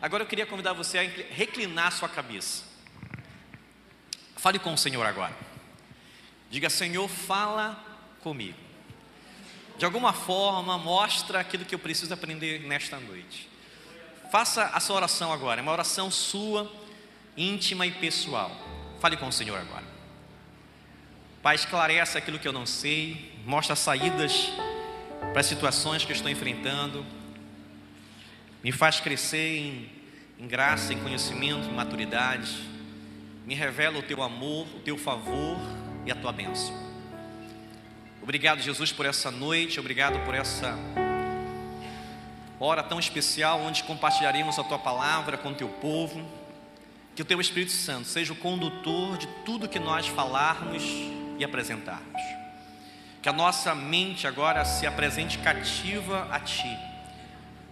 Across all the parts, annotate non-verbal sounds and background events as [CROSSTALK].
Agora eu queria convidar você a reclinar sua cabeça. Fale com o Senhor agora. Diga, Senhor, fala comigo. De alguma forma, mostra aquilo que eu preciso aprender nesta noite. Faça a sua oração agora, é uma oração sua, íntima e pessoal. Fale com o Senhor agora. Pai, esclarece aquilo que eu não sei, mostra saídas para as situações que eu estou enfrentando, me faz crescer em, em graça, em conhecimento, em maturidade, me revela o teu amor, o teu favor e a tua bênção. Obrigado, Jesus, por essa noite, obrigado por essa hora tão especial onde compartilharemos a tua palavra com o teu povo. Que o teu Espírito Santo seja o condutor de tudo que nós falarmos e apresentarmos. Que a nossa mente agora se apresente cativa a ti.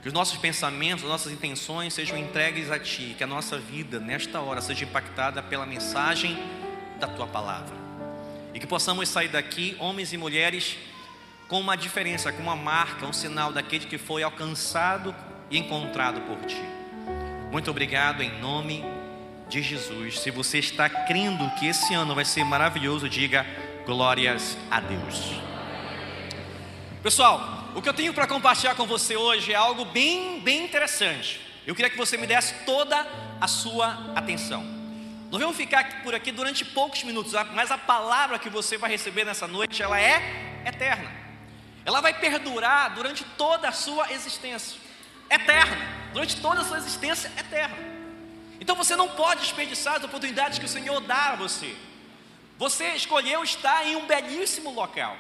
Que os nossos pensamentos, as nossas intenções sejam entregues a ti. Que a nossa vida, nesta hora, seja impactada pela mensagem da tua palavra. E que possamos sair daqui, homens e mulheres, com uma diferença, com uma marca, um sinal daquele que foi alcançado e encontrado por ti. Muito obrigado em nome de Jesus. Se você está crendo que esse ano vai ser maravilhoso, diga glórias a Deus. Pessoal, o que eu tenho para compartilhar com você hoje é algo bem, bem interessante. Eu queria que você me desse toda a sua atenção. Nós vamos ficar por aqui durante poucos minutos, mas a palavra que você vai receber nessa noite, ela é eterna ela vai perdurar durante toda a sua existência, eterna, durante toda a sua existência eterna. Então você não pode desperdiçar as oportunidades que o Senhor dá a você. Você escolheu estar em um belíssimo local.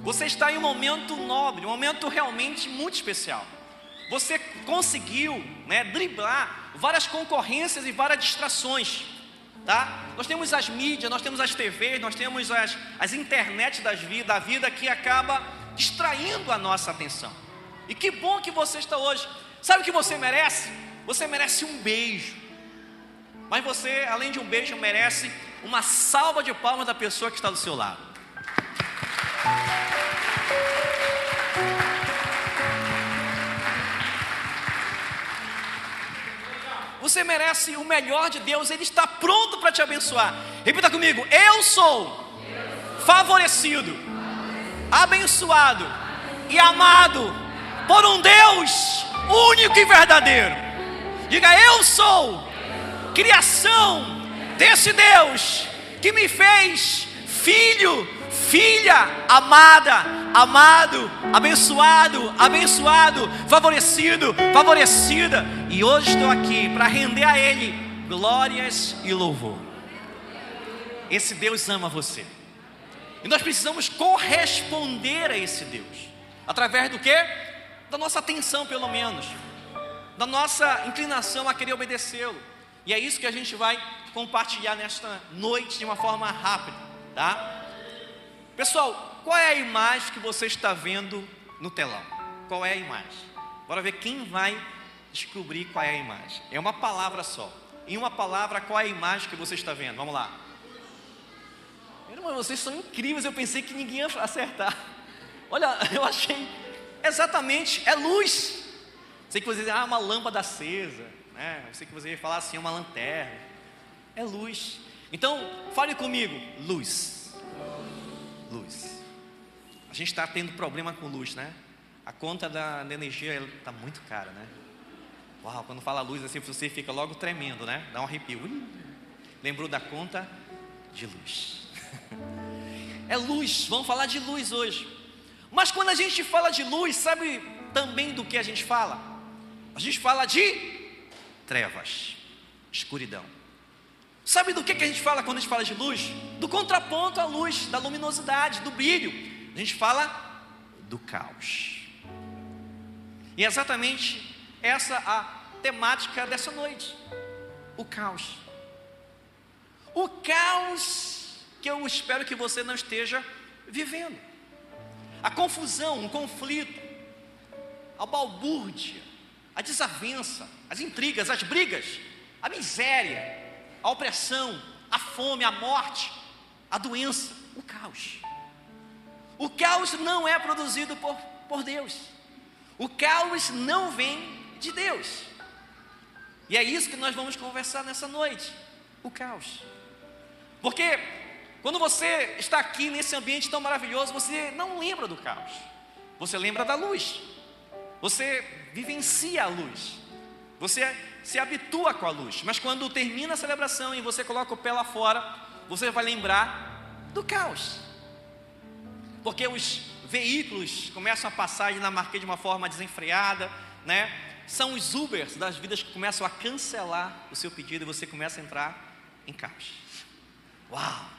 Você está em um momento nobre, um momento realmente muito especial. Você conseguiu né, driblar várias concorrências e várias distrações. Tá? Nós temos as mídias, nós temos as TVs, nós temos as, as internets das vida, da vida que acaba distraindo a nossa atenção. E que bom que você está hoje. Sabe o que você merece? Você merece um beijo. Mas você, além de um beijo, merece uma salva de palmas da pessoa que está do seu lado. Você merece o melhor de Deus, Ele está pronto para te abençoar. Repita comigo: Eu sou favorecido abençoado e amado por um Deus único e verdadeiro. Diga: Eu sou criação desse Deus que me fez filho, filha amada, amado, abençoado, abençoado, favorecido, favorecida. E hoje estou aqui para render a Ele glórias e louvor. Esse Deus ama você. E nós precisamos corresponder a esse Deus. Através do que? Da nossa atenção, pelo menos. Da nossa inclinação a querer obedecê-lo. E é isso que a gente vai compartilhar nesta noite de uma forma rápida, tá? Pessoal, qual é a imagem que você está vendo no telão? Qual é a imagem? Bora ver quem vai descobrir qual é a imagem. É uma palavra só. Em uma palavra, qual é a imagem que você está vendo? Vamos lá. Irmão, vocês são incríveis, eu pensei que ninguém ia acertar. [LAUGHS] Olha, eu achei exatamente, é luz. Sei que você dizer, ah, uma lâmpada acesa, né? Eu sei que você ia falar assim, uma lanterna. É luz. Então, fale comigo, luz. Luz. A gente está tendo problema com luz, né? A conta da energia está muito cara, né? Uau, quando fala luz assim, você fica logo tremendo, né? Dá um arrepio. Ui, lembrou da conta de luz. [LAUGHS] É luz, vamos falar de luz hoje. Mas quando a gente fala de luz, sabe também do que a gente fala? A gente fala de trevas, escuridão. Sabe do que, a gente fala quando a gente fala de luz? Do contraponto à luz, da luminosidade, do brilho. A gente fala do caos. E é exatamente essa a temática dessa noite: o caos. O caos que eu espero que você não esteja vivendo. A confusão, o conflito, a balbúrdia, a desavença, as intrigas, as brigas, a miséria, a opressão, a fome, a morte, a doença, o caos. O caos não é produzido por, por Deus. O caos não vem de Deus. E é isso que nós vamos conversar nessa noite: o caos. Porque quando você está aqui nesse ambiente tão maravilhoso, você não lembra do caos, você lembra da luz, você vivencia a luz, você se habitua com a luz. Mas quando termina a celebração e você coloca o pé lá fora, você vai lembrar do caos, porque os veículos começam a passar na marquês de uma forma desenfreada, né? São os Ubers das vidas que começam a cancelar o seu pedido e você começa a entrar em caos. Uau!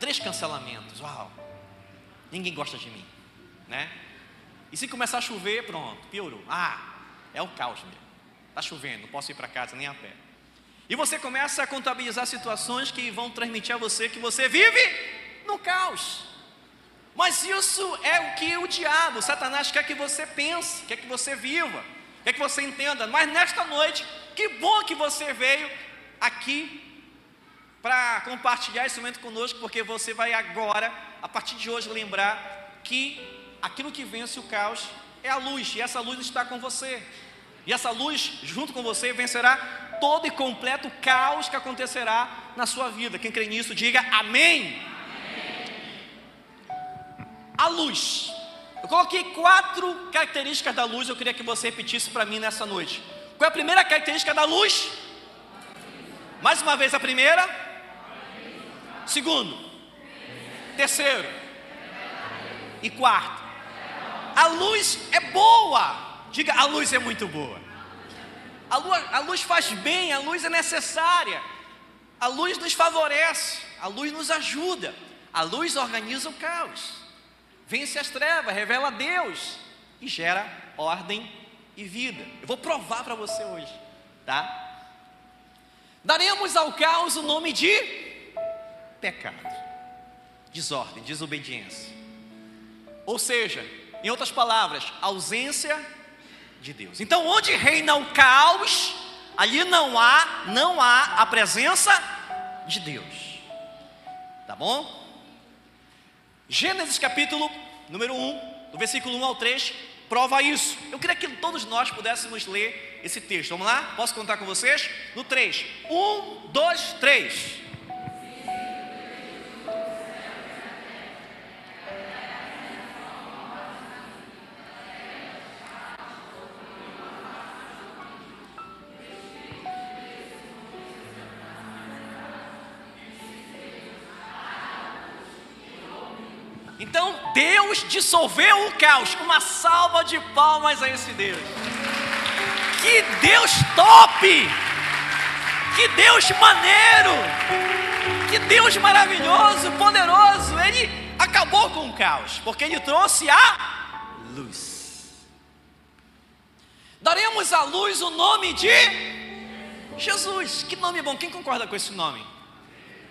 Três cancelamentos, uau! Ninguém gosta de mim, né? E se começar a chover, pronto, piorou. Ah, é o caos mesmo. Está chovendo, não posso ir para casa nem a pé. E você começa a contabilizar situações que vão transmitir a você que você vive no caos. Mas isso é o que o diabo, Satanás, quer que você pense, quer que você viva, quer que você entenda. Mas nesta noite, que bom que você veio aqui para compartilhar esse momento conosco, porque você vai agora, a partir de hoje, lembrar que aquilo que vence o caos é a luz, e essa luz está com você. E essa luz, junto com você, vencerá todo e completo caos que acontecerá na sua vida. Quem crê nisso, diga amém a luz. Eu coloquei quatro características da luz, eu queria que você repetisse para mim nessa noite. Qual é a primeira característica da luz? Mais uma vez a primeira. Segundo. Terceiro. E quarto. A luz é boa. Diga, a luz é muito boa. A luz, a luz faz bem, a luz é necessária. A luz nos favorece, a luz nos ajuda. A luz organiza o caos vence as trevas, revela Deus e gera ordem e vida. Eu vou provar para você hoje, tá? Daremos ao caos o nome de pecado, desordem, desobediência. Ou seja, em outras palavras, ausência de Deus. Então, onde reina o caos, ali não há, não há a presença de Deus. Tá bom? Gênesis capítulo número 1, do versículo 1 ao 3, prova isso. Eu queria que todos nós pudéssemos ler esse texto. Vamos lá? Posso contar com vocês? No 3. 1, 2, 3. Então Deus dissolveu o caos. Uma salva de palmas a esse Deus. Que Deus top! Que Deus maneiro! Que Deus maravilhoso, poderoso! Ele acabou com o caos, porque ele trouxe a luz. Daremos à luz o nome de Jesus. Que nome bom! Quem concorda com esse nome?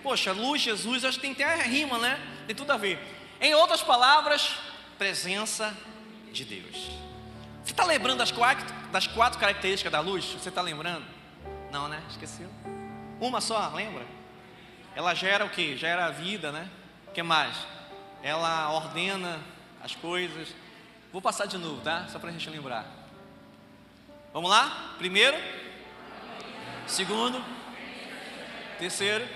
Poxa, luz, Jesus, acho que tem até rima, né? Tem tudo a ver. Em outras palavras, presença de Deus. Você está lembrando das quatro, das quatro características da luz? Você está lembrando? Não, né? Esqueceu? Uma só, lembra? Ela gera o que? Gera a vida, né? O que mais? Ela ordena as coisas. Vou passar de novo, tá? Só para a gente lembrar. Vamos lá? Primeiro. Segundo. Terceiro.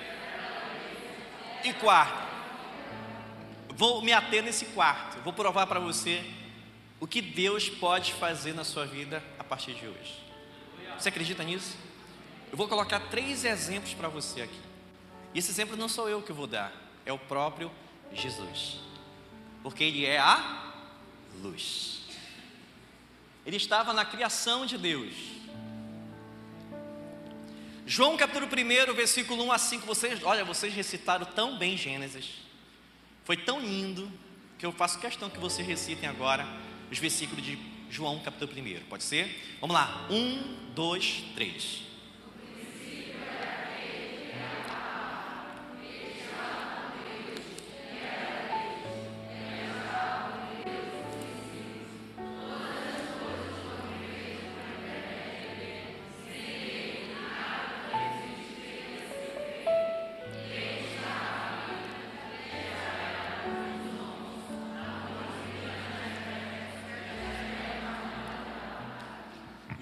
E quarto vou me ater nesse quarto, vou provar para você o que Deus pode fazer na sua vida a partir de hoje. Você acredita nisso? Eu vou colocar três exemplos para você aqui. E esse exemplo não sou eu que vou dar, é o próprio Jesus. Porque ele é a luz. Ele estava na criação de Deus. João capítulo 1, versículo 1 a 5, vocês, olha, vocês recitaram tão bem Gênesis. Foi tão lindo que eu faço questão que vocês recitem agora os versículos de João, capítulo 1. Pode ser? Vamos lá. Um, dois, três.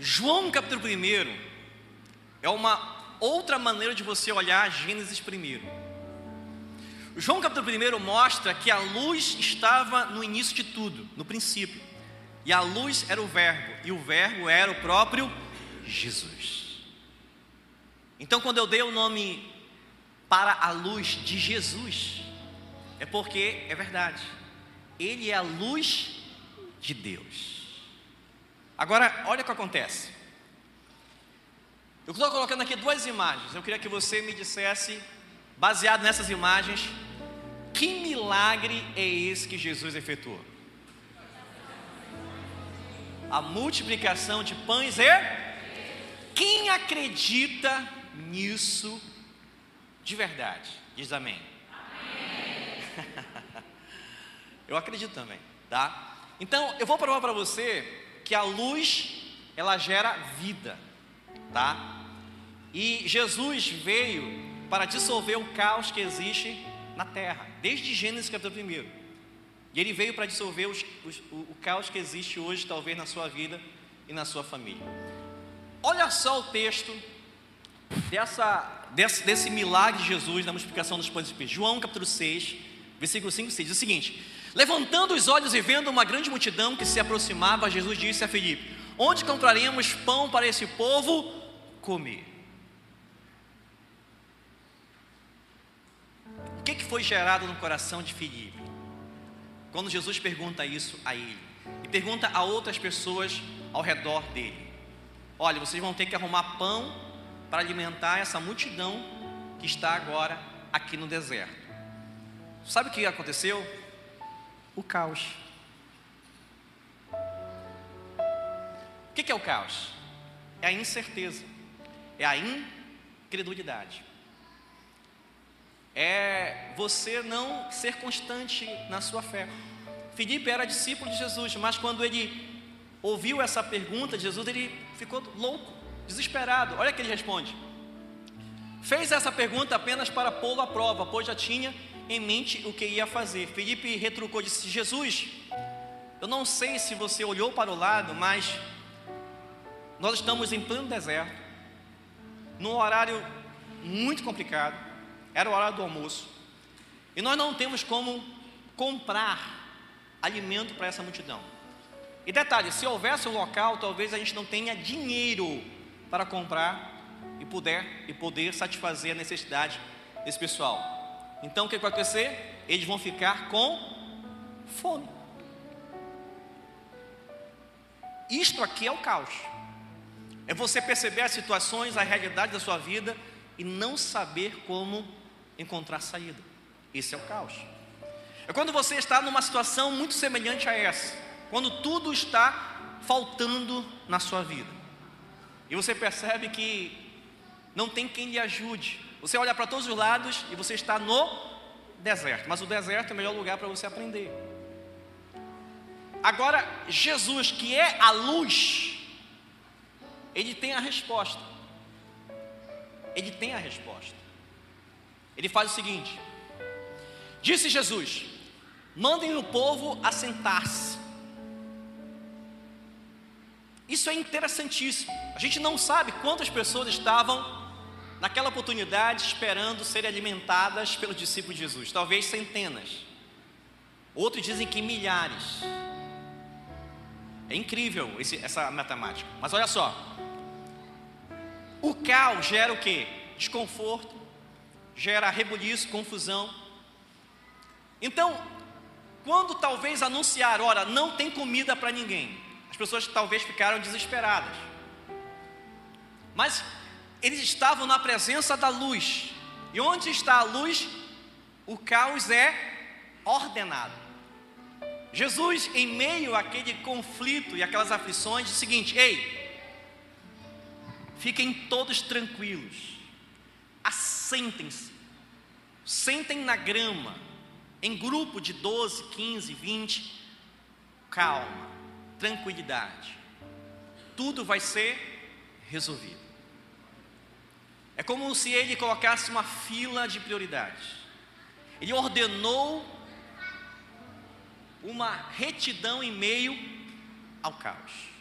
João capítulo 1, é uma outra maneira de você olhar Gênesis primeiro. João capítulo 1 mostra que a luz estava no início de tudo, no princípio. E a luz era o Verbo, e o Verbo era o próprio Jesus. Então, quando eu dei o nome para a luz de Jesus, é porque é verdade, Ele é a luz de Deus. Agora, olha o que acontece. Eu estou colocando aqui duas imagens. Eu queria que você me dissesse, baseado nessas imagens, que milagre é esse que Jesus efetuou? A multiplicação de pães e quem acredita nisso de verdade? Diz amém. amém. [LAUGHS] eu acredito também, tá? Então, eu vou provar para você que a luz ela gera vida, tá? E Jesus veio para dissolver o caos que existe na terra, desde Gênesis capítulo 1. E ele veio para dissolver os, os, o, o caos que existe hoje, talvez na sua vida e na sua família. Olha só o texto dessa, desse, desse milagre de Jesus na multiplicação dos pães e peixes. João capítulo 6, versículo 5 e 6, diz o seguinte: Levantando os olhos e vendo uma grande multidão que se aproximava, Jesus disse a Filipe: Onde encontraremos pão para esse povo comer? que, que foi gerado no coração de Filipe? Quando Jesus pergunta isso a ele, e pergunta a outras pessoas ao redor dele: Olha, vocês vão ter que arrumar pão para alimentar essa multidão que está agora aqui no deserto. Sabe o que aconteceu? O caos. O que é o caos? É a incerteza, é a incredulidade é você não ser constante na sua fé. Filipe era discípulo de Jesus, mas quando ele ouviu essa pergunta de Jesus, ele ficou louco, desesperado. Olha que ele responde. Fez essa pergunta apenas para pô-lo à prova, pois já tinha em mente o que ia fazer. Felipe retrucou e disse: Jesus, eu não sei se você olhou para o lado, mas nós estamos em pleno deserto, num horário muito complicado. Era o horário do almoço. E nós não temos como comprar alimento para essa multidão. E detalhe, se houvesse um local, talvez a gente não tenha dinheiro para comprar e puder e poder satisfazer a necessidade desse pessoal. Então o que vai acontecer? Eles vão ficar com fome. Isto aqui é o caos. É você perceber as situações, a realidade da sua vida e não saber como encontrar saída. Esse é o caos. É quando você está numa situação muito semelhante a essa, quando tudo está faltando na sua vida, e você percebe que não tem quem lhe ajude. Você olha para todos os lados e você está no deserto, mas o deserto é o melhor lugar para você aprender. Agora, Jesus, que é a luz, ele tem a resposta. Ele tem a resposta. Ele faz o seguinte: Disse Jesus: Mandem o povo assentar-se. Isso é interessantíssimo. A gente não sabe quantas pessoas estavam naquela oportunidade esperando serem alimentadas pelo discípulo de Jesus. Talvez centenas. Outros dizem que milhares. É incrível esse, essa matemática. Mas olha só. O caos gera o que? Desconforto, gera rebuliço, confusão. Então, quando talvez anunciar, ora, não tem comida para ninguém, as pessoas talvez ficaram desesperadas. Mas eles estavam na presença da luz. E onde está a luz, o caos é ordenado. Jesus, em meio àquele conflito e aquelas aflições, diz o seguinte: ei, fiquem todos tranquilos assentem-se, sentem na grama, em grupo de 12, 15, 20, calma, tranquilidade, tudo vai ser resolvido. É como se ele colocasse uma fila de prioridades. Ele ordenou uma retidão em meio ao caos.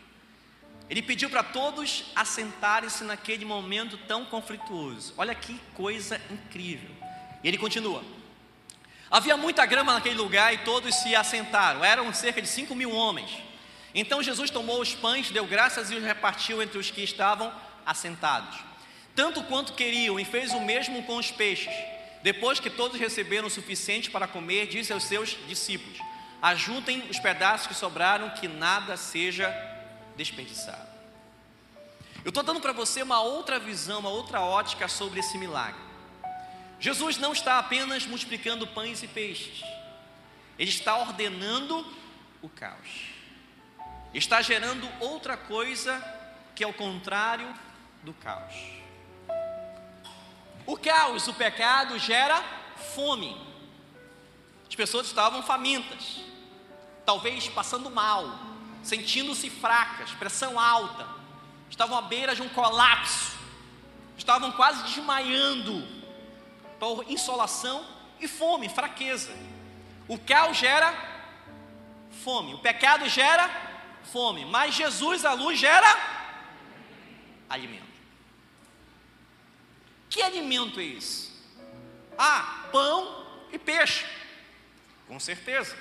Ele pediu para todos assentarem-se naquele momento tão conflituoso. Olha que coisa incrível. E ele continua: Havia muita grama naquele lugar e todos se assentaram. Eram cerca de cinco mil homens. Então Jesus tomou os pães, deu graças e os repartiu entre os que estavam assentados. Tanto quanto queriam, e fez o mesmo com os peixes. Depois que todos receberam o suficiente para comer, disse aos seus discípulos: Ajuntem os pedaços que sobraram, que nada seja desperdiçado. Eu estou dando para você uma outra visão, uma outra ótica sobre esse milagre. Jesus não está apenas multiplicando pães e peixes, ele está ordenando o caos, está gerando outra coisa que é o contrário do caos. O caos, o pecado, gera fome. As pessoas estavam famintas, talvez passando mal, sentindo-se fracas, pressão alta, estavam à beira de um colapso, estavam quase desmaiando por insolação e fome, fraqueza. O caos gera fome, o pecado gera fome, mas Jesus, a luz, gera alimento. Que alimento é esse? Ah, pão e peixe, com certeza.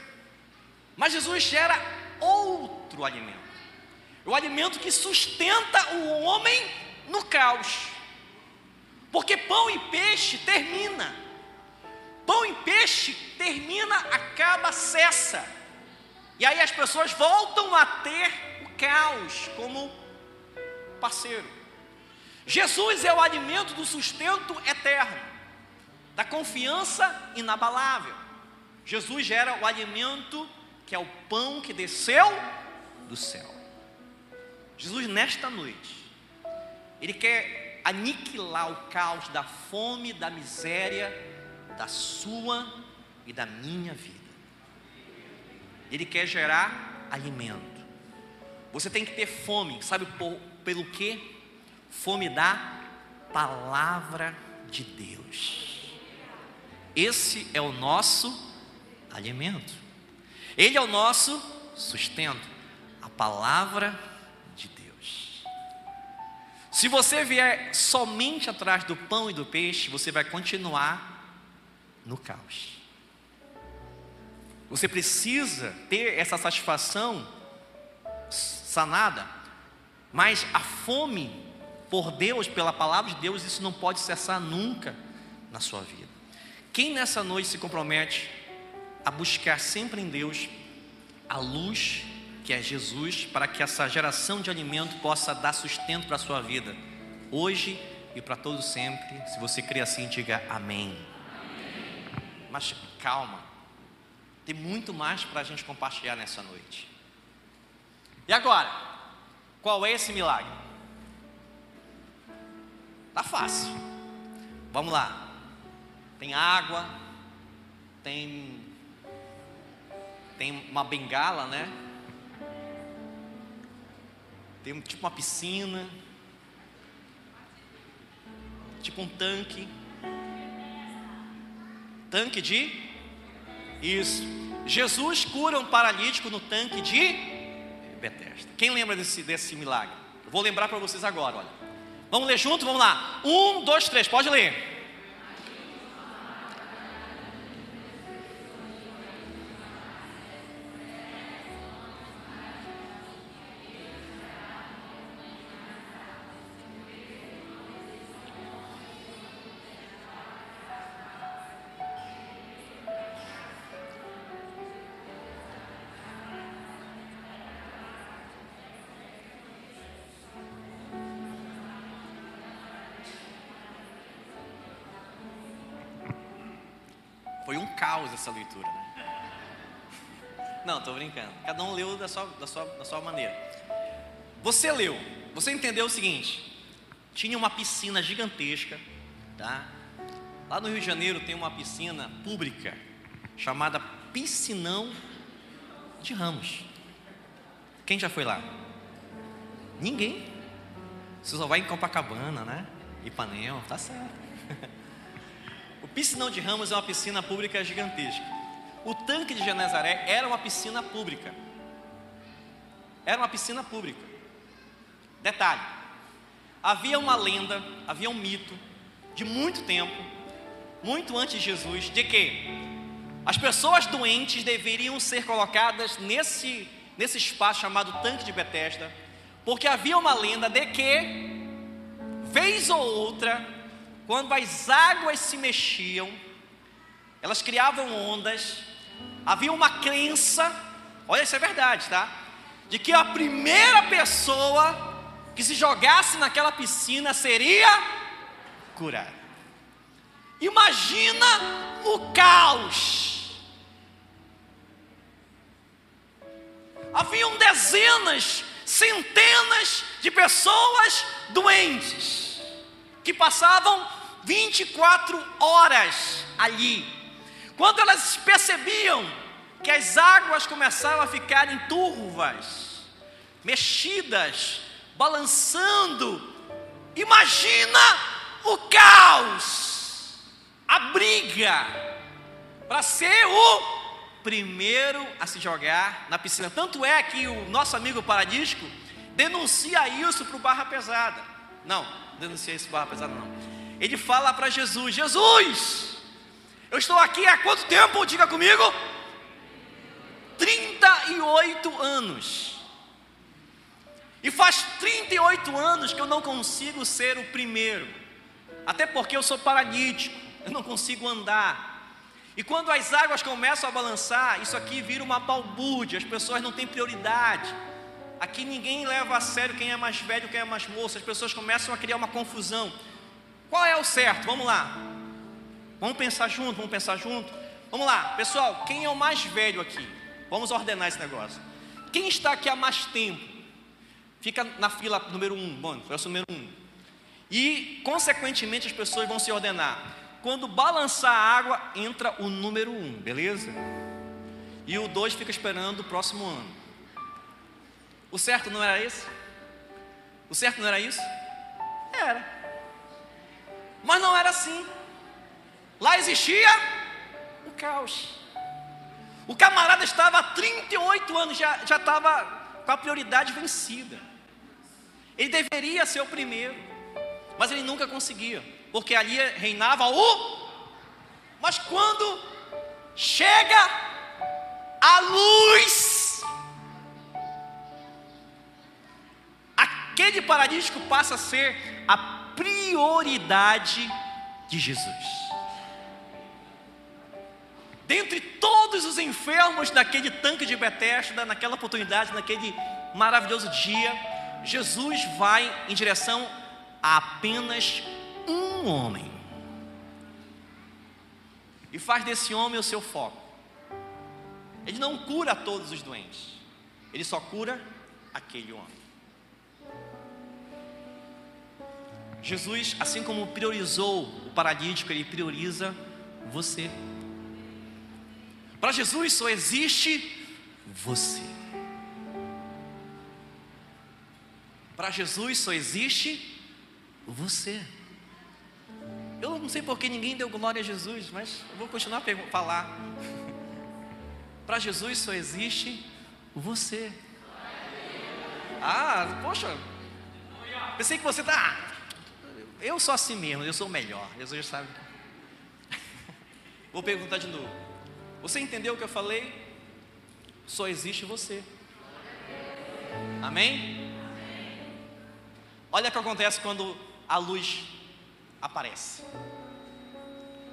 Mas Jesus gera outro alimento. O alimento que sustenta o homem no caos. Porque pão e peixe termina. Pão e peixe termina, acaba, cessa. E aí as pessoas voltam a ter o caos como parceiro. Jesus é o alimento do sustento eterno, da confiança inabalável. Jesus gera o alimento que é o pão que desceu do céu. Jesus, nesta noite, Ele quer aniquilar o caos da fome, da miséria, da sua e da minha vida. Ele quer gerar alimento. Você tem que ter fome, sabe por, pelo que? Fome da palavra de Deus. Esse é o nosso alimento. Ele é o nosso sustento, a palavra de Deus. Se você vier somente atrás do pão e do peixe, você vai continuar no caos. Você precisa ter essa satisfação sanada, mas a fome por Deus, pela palavra de Deus, isso não pode cessar nunca na sua vida. Quem nessa noite se compromete a buscar sempre em Deus a luz que é Jesus, para que essa geração de alimento possa dar sustento para a sua vida, hoje e para todo sempre. Se você crê assim, diga amém. amém. Mas calma, tem muito mais para a gente compartilhar nessa noite. E agora, qual é esse milagre? Tá fácil. Vamos lá. Tem água, tem tem uma bengala, né? Tem tipo uma piscina, tipo um tanque. Tanque de isso. Jesus cura um paralítico no tanque de Betesda. Quem lembra desse, desse milagre? Vou lembrar para vocês agora, olha. Vamos ler junto? Vamos lá. Um, dois, três, pode ler. Essa leitura, né? Não, estou brincando. Cada um leu da sua, da, sua, da sua maneira. Você leu, você entendeu o seguinte: tinha uma piscina gigantesca, tá? Lá no Rio de Janeiro tem uma piscina pública chamada Piscinão de Ramos. Quem já foi lá? Ninguém. Você só vai em Copacabana, né? Ipanema, tá certo. [LAUGHS] Piscinão de Ramos é uma piscina pública gigantesca. O tanque de Genezaré era uma piscina pública. Era uma piscina pública. Detalhe: havia uma lenda, havia um mito de muito tempo, muito antes de Jesus, de que as pessoas doentes deveriam ser colocadas nesse, nesse espaço chamado tanque de Betesda, porque havia uma lenda de que, vez ou outra, quando as águas se mexiam, elas criavam ondas, havia uma crença, olha, isso é verdade, tá? De que a primeira pessoa que se jogasse naquela piscina seria curada. Imagina o caos. Haviam dezenas, centenas de pessoas doentes que passavam 24 horas ali. Quando elas percebiam que as águas começavam a ficar turvas, mexidas, balançando, imagina o caos, a briga, para ser o primeiro a se jogar na piscina. Tanto é que o nosso amigo paradisco denuncia isso para o Barra Pesada. Não, denuncia isso para o Barra Pesada não. Ele fala para Jesus: Jesus, eu estou aqui há quanto tempo? Diga comigo. 38 anos. E faz 38 anos que eu não consigo ser o primeiro. Até porque eu sou paralítico, eu não consigo andar. E quando as águas começam a balançar, isso aqui vira uma balbúrdia, as pessoas não têm prioridade. Aqui ninguém leva a sério quem é mais velho, quem é mais moço, as pessoas começam a criar uma confusão. Qual é o certo? Vamos lá. Vamos pensar junto, vamos pensar junto. Vamos lá, pessoal, quem é o mais velho aqui? Vamos ordenar esse negócio. Quem está aqui há mais tempo? Fica na fila número um, bom, foi o número um. E, consequentemente, as pessoas vão se ordenar. Quando balançar a água, entra o número um, beleza? E o dois fica esperando o próximo ano. O certo não era esse? O certo não era isso? Era. Mas não era assim. Lá existia o caos. O camarada estava há 38 anos, já, já estava com a prioridade vencida. Ele deveria ser o primeiro, mas ele nunca conseguia, porque ali reinava o. Mas quando chega a luz, aquele paralítico passa a ser a prioridade de Jesus. Dentre todos os enfermos daquele tanque de Betesda, naquela oportunidade, naquele maravilhoso dia, Jesus vai em direção a apenas um homem. E faz desse homem o seu foco. Ele não cura todos os doentes. Ele só cura aquele homem. Jesus, assim como priorizou o paralítico, ele prioriza você. Para Jesus só existe você. Para Jesus só existe você. Eu não sei porque ninguém deu glória a Jesus, mas eu vou continuar a falar. [LAUGHS] Para Jesus só existe você. Ah, poxa, pensei que você está. Eu sou assim mesmo, eu sou melhor. Jesus sabe. [LAUGHS] Vou perguntar de novo. Você entendeu o que eu falei? Só existe você. Amém? Olha o que acontece quando a luz aparece.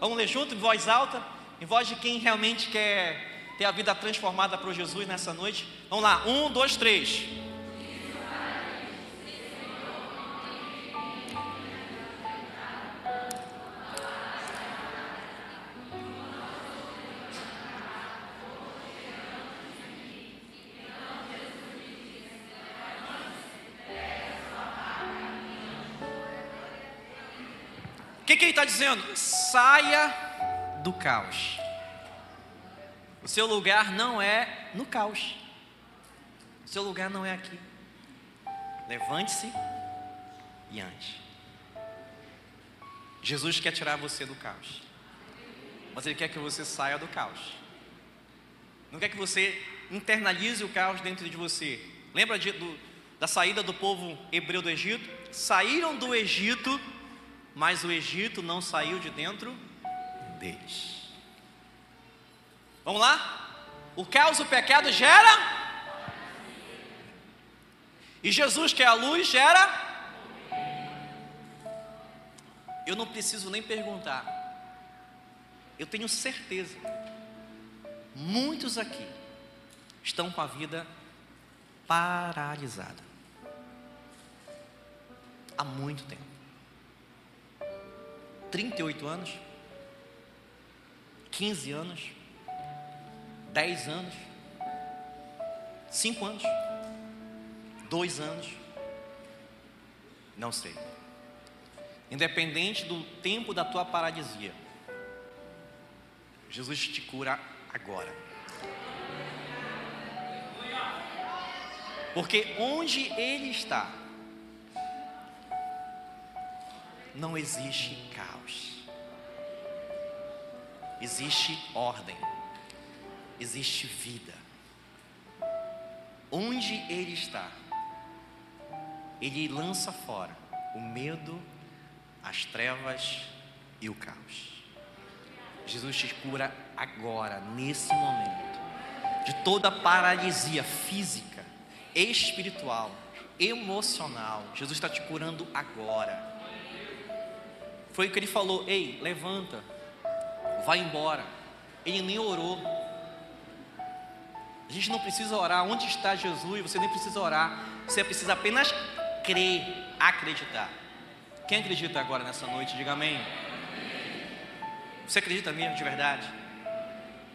Vamos ler junto, em voz alta, em voz de quem realmente quer ter a vida transformada para Jesus nessa noite. Vamos lá, um, dois, três. Que ele está dizendo? Saia do caos. O seu lugar não é no caos. O seu lugar não é aqui. Levante-se e ande. Jesus quer tirar você do caos. Mas Ele quer que você saia do caos. Não quer que você internalize o caos dentro de você. Lembra de, do, da saída do povo hebreu do Egito, saíram do Egito, mas o Egito não saiu de dentro deles. Vamos lá? O caos, o pecado gera. E Jesus, que é a luz, gera. Eu não preciso nem perguntar. Eu tenho certeza. Muitos aqui estão com a vida paralisada. Há muito tempo. 38 anos, 15 anos, 10 anos, 5 anos, 2 anos, não sei. Independente do tempo da tua paralisia, Jesus te cura agora. Porque onde Ele está, não existe caos, existe ordem, existe vida. Onde Ele está, Ele lança fora o medo, as trevas e o caos. Jesus te cura agora, nesse momento, de toda paralisia física, espiritual, emocional. Jesus está te curando agora. Foi que ele falou: ei, levanta, vai embora. Ele nem orou. A gente não precisa orar. Onde está Jesus? Você nem precisa orar. Você precisa apenas crer, acreditar. Quem acredita agora nessa noite? Diga amém. Você acredita mesmo de verdade?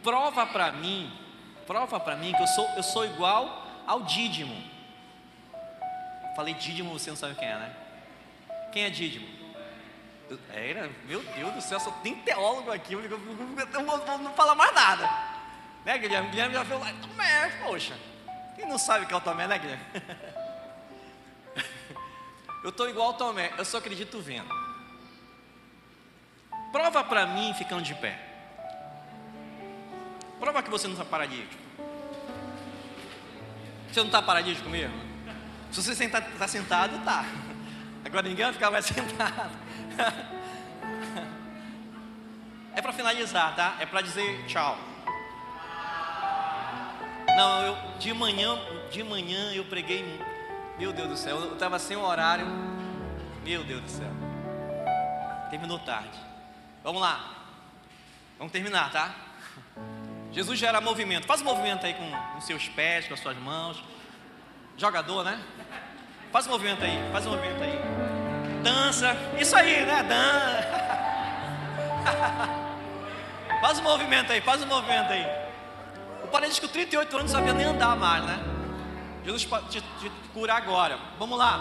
Prova para mim, prova para mim que eu sou, eu sou igual ao Dídimo. Falei Dídimo, você não sabe quem é, né? Quem é Dídimo? Era, meu Deus do céu, só tem teólogo aqui, eu não vou falar mais nada. Né, Guilherme? Guilherme já lá, Tomé, poxa. Quem não sabe que é o Tomé, né, Guilherme? [LAUGHS] Eu estou igual ao Tomé, eu só acredito vendo. Prova para mim ficando de pé. Prova que você não está paralítico. Você não está paralítico mesmo? Se você está sentado, tá. Agora ninguém vai ficar mais [LAUGHS] sentado. É para finalizar, tá? É para dizer tchau. Não, eu de manhã, de manhã eu preguei meu Deus do céu, eu estava sem horário. Meu Deus do céu. Terminou tarde. Vamos lá. Vamos terminar, tá? Jesus gera movimento. Faz um movimento aí com os seus pés, com as suas mãos. Jogador, né? Faz um movimento aí, faz um movimento aí. Dança. Isso aí, né? Dança. [LAUGHS] faz um movimento aí, faz um movimento aí. O paralítico 38 anos não sabia nem andar mais, né? Jesus pode te, te curar agora. Vamos lá.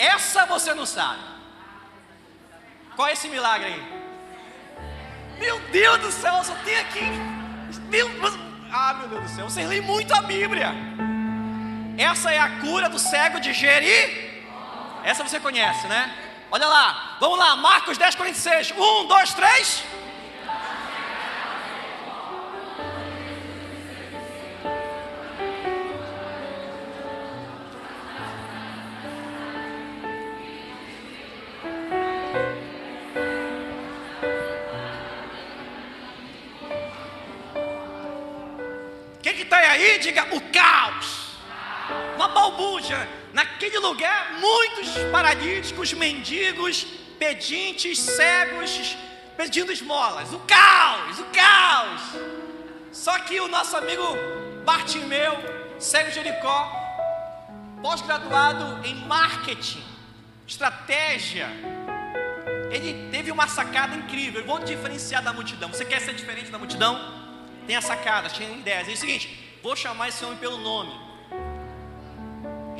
Essa você não sabe. Qual é esse milagre aí? Meu Deus do céu, só tem aqui. Meu, ah, meu Deus do céu, você lê muito a Bíblia. Essa é a cura do cego de Geri. Essa você conhece, né? Olha lá, vamos lá, Marcos 10, 46. Um, dois, três. aí diga o caos. Uma balbuja. Naquele lugar, muitos paralíticos, mendigos, pedintes, cegos, pedindo esmolas. O caos, o caos. Só que o nosso amigo Bartimeu, cego Jericó, pós-graduado em marketing, estratégia, ele teve uma sacada incrível. Eu vou diferenciar da multidão. Você quer ser diferente da multidão? Tem a sacada, tem ideias. É o seguinte: Vou chamar esse homem pelo nome.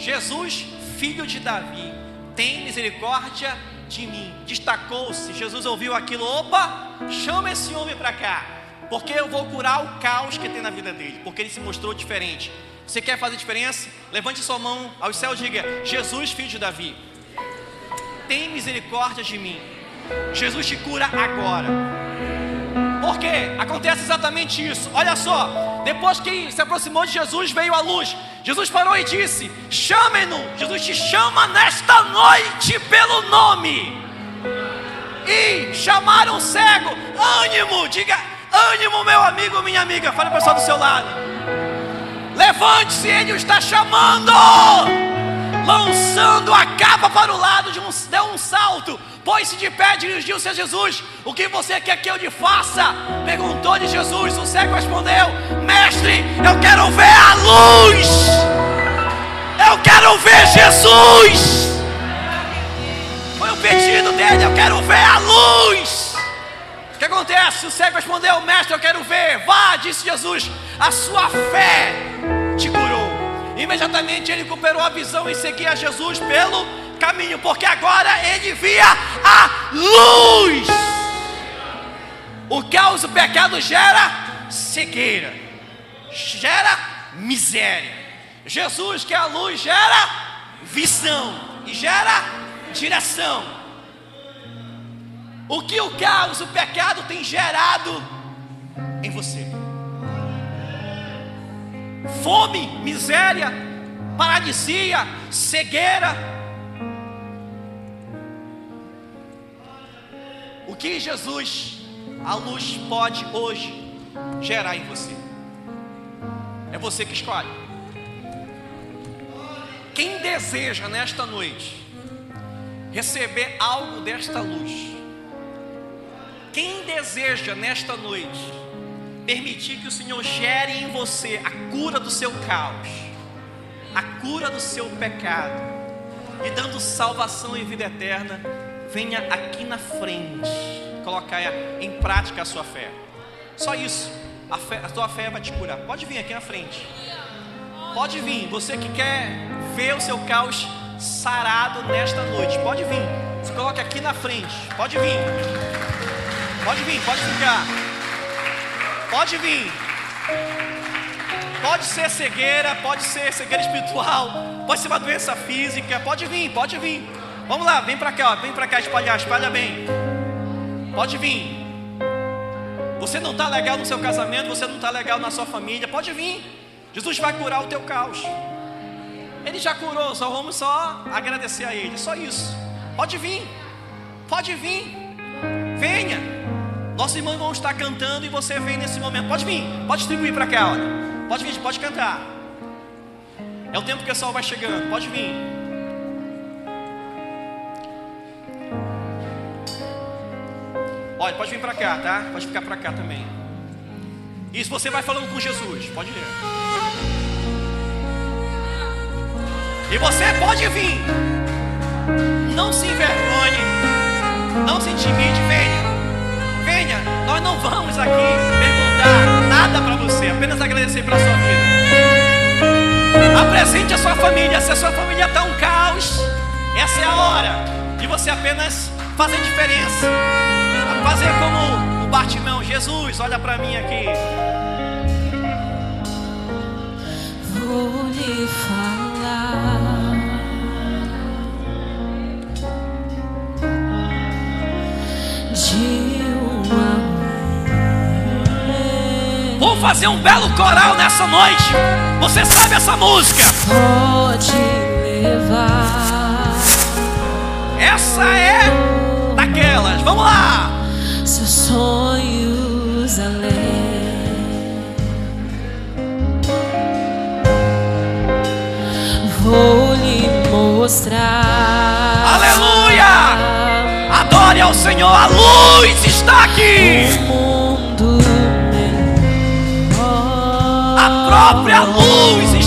Jesus, filho de Davi, tem misericórdia de mim. Destacou-se. Jesus ouviu aquilo. Opa, chama esse homem para cá. Porque eu vou curar o caos que tem na vida dele. Porque ele se mostrou diferente. Você quer fazer diferença? Levante sua mão aos céus e diga: Jesus, filho de Davi, tem misericórdia de mim. Jesus te cura agora. Por quê? Acontece exatamente isso. Olha só, Depois que se aproximou de Jesus, veio a luz. Jesus parou e disse: Chamem-no. Jesus te chama nesta noite pelo nome. E chamaram o cego. Ânimo, diga ânimo, meu amigo, minha amiga. Fala pessoal do seu lado. Levante-se, ele o está chamando. Lançando a capa para o lado, de um, deu um salto Pôs-se de pé, dirigiu-se a Jesus. O que você quer que eu lhe faça? Perguntou-lhe Jesus. O cego respondeu: Mestre, eu quero ver a luz. Eu quero ver Jesus. Foi o pedido dele: Eu quero ver a luz. O que acontece? O cego respondeu: Mestre, eu quero ver. Vá, disse Jesus. A sua fé te curou. Imediatamente ele recuperou a visão e seguia Jesus pelo caminho, porque agora ele via a luz. O caos, o pecado gera cegueira, gera miséria. Jesus, que é a luz, gera visão e gera direção. O que o caos, o pecado tem gerado em você? Fome, miséria, paralisia, cegueira, O que Jesus, a luz, pode hoje gerar em você? É você que escolhe. Quem deseja nesta noite receber algo desta luz? Quem deseja nesta noite permitir que o Senhor gere em você a cura do seu caos, a cura do seu pecado, e dando salvação e vida eterna? venha aqui na frente colocar em prática a sua fé. Só isso. A, fé, a tua fé vai te curar. Pode vir aqui na frente. Pode vir. Você que quer ver o seu caos sarado nesta noite. Pode vir. Se coloque aqui na frente. Pode vir. Pode vir, pode ficar. Pode vir. Pode ser cegueira, pode ser cegueira espiritual, pode ser uma doença física, pode vir, pode vir. Vamos lá, vem para cá, vem para cá espalhar, espalha bem. Pode vir. Você não está legal no seu casamento, você não está legal na sua família, pode vir. Jesus vai curar o teu caos. Ele já curou, só vamos só agradecer a Ele, só isso. Pode vir, pode vir, venha. Nossos irmãos vão estar cantando e você vem nesse momento. Pode vir, pode distribuir para cá. Pode vir, pode cantar. É o tempo que o sol vai chegando, pode vir. Olha, pode vir para cá, tá? Pode ficar para cá também. Isso você vai falando com Jesus, pode ir. E você pode vir. Não se envergonhe. Não se intimide. Venha. Agradecer pela sua vida. Apresente a sua família. Se a sua família está um caos, essa é a hora de você apenas fazer diferença. Fazer como o Bartimão, Jesus, olha para mim aqui. Vou lhe falar. De Vou fazer um belo coral nessa noite. Você sabe essa música? Pode levar. Essa é daquelas. Vamos lá seus sonhos além. Vou lhe mostrar. Aleluia! Adore ao Senhor, a luz está aqui. Própria luz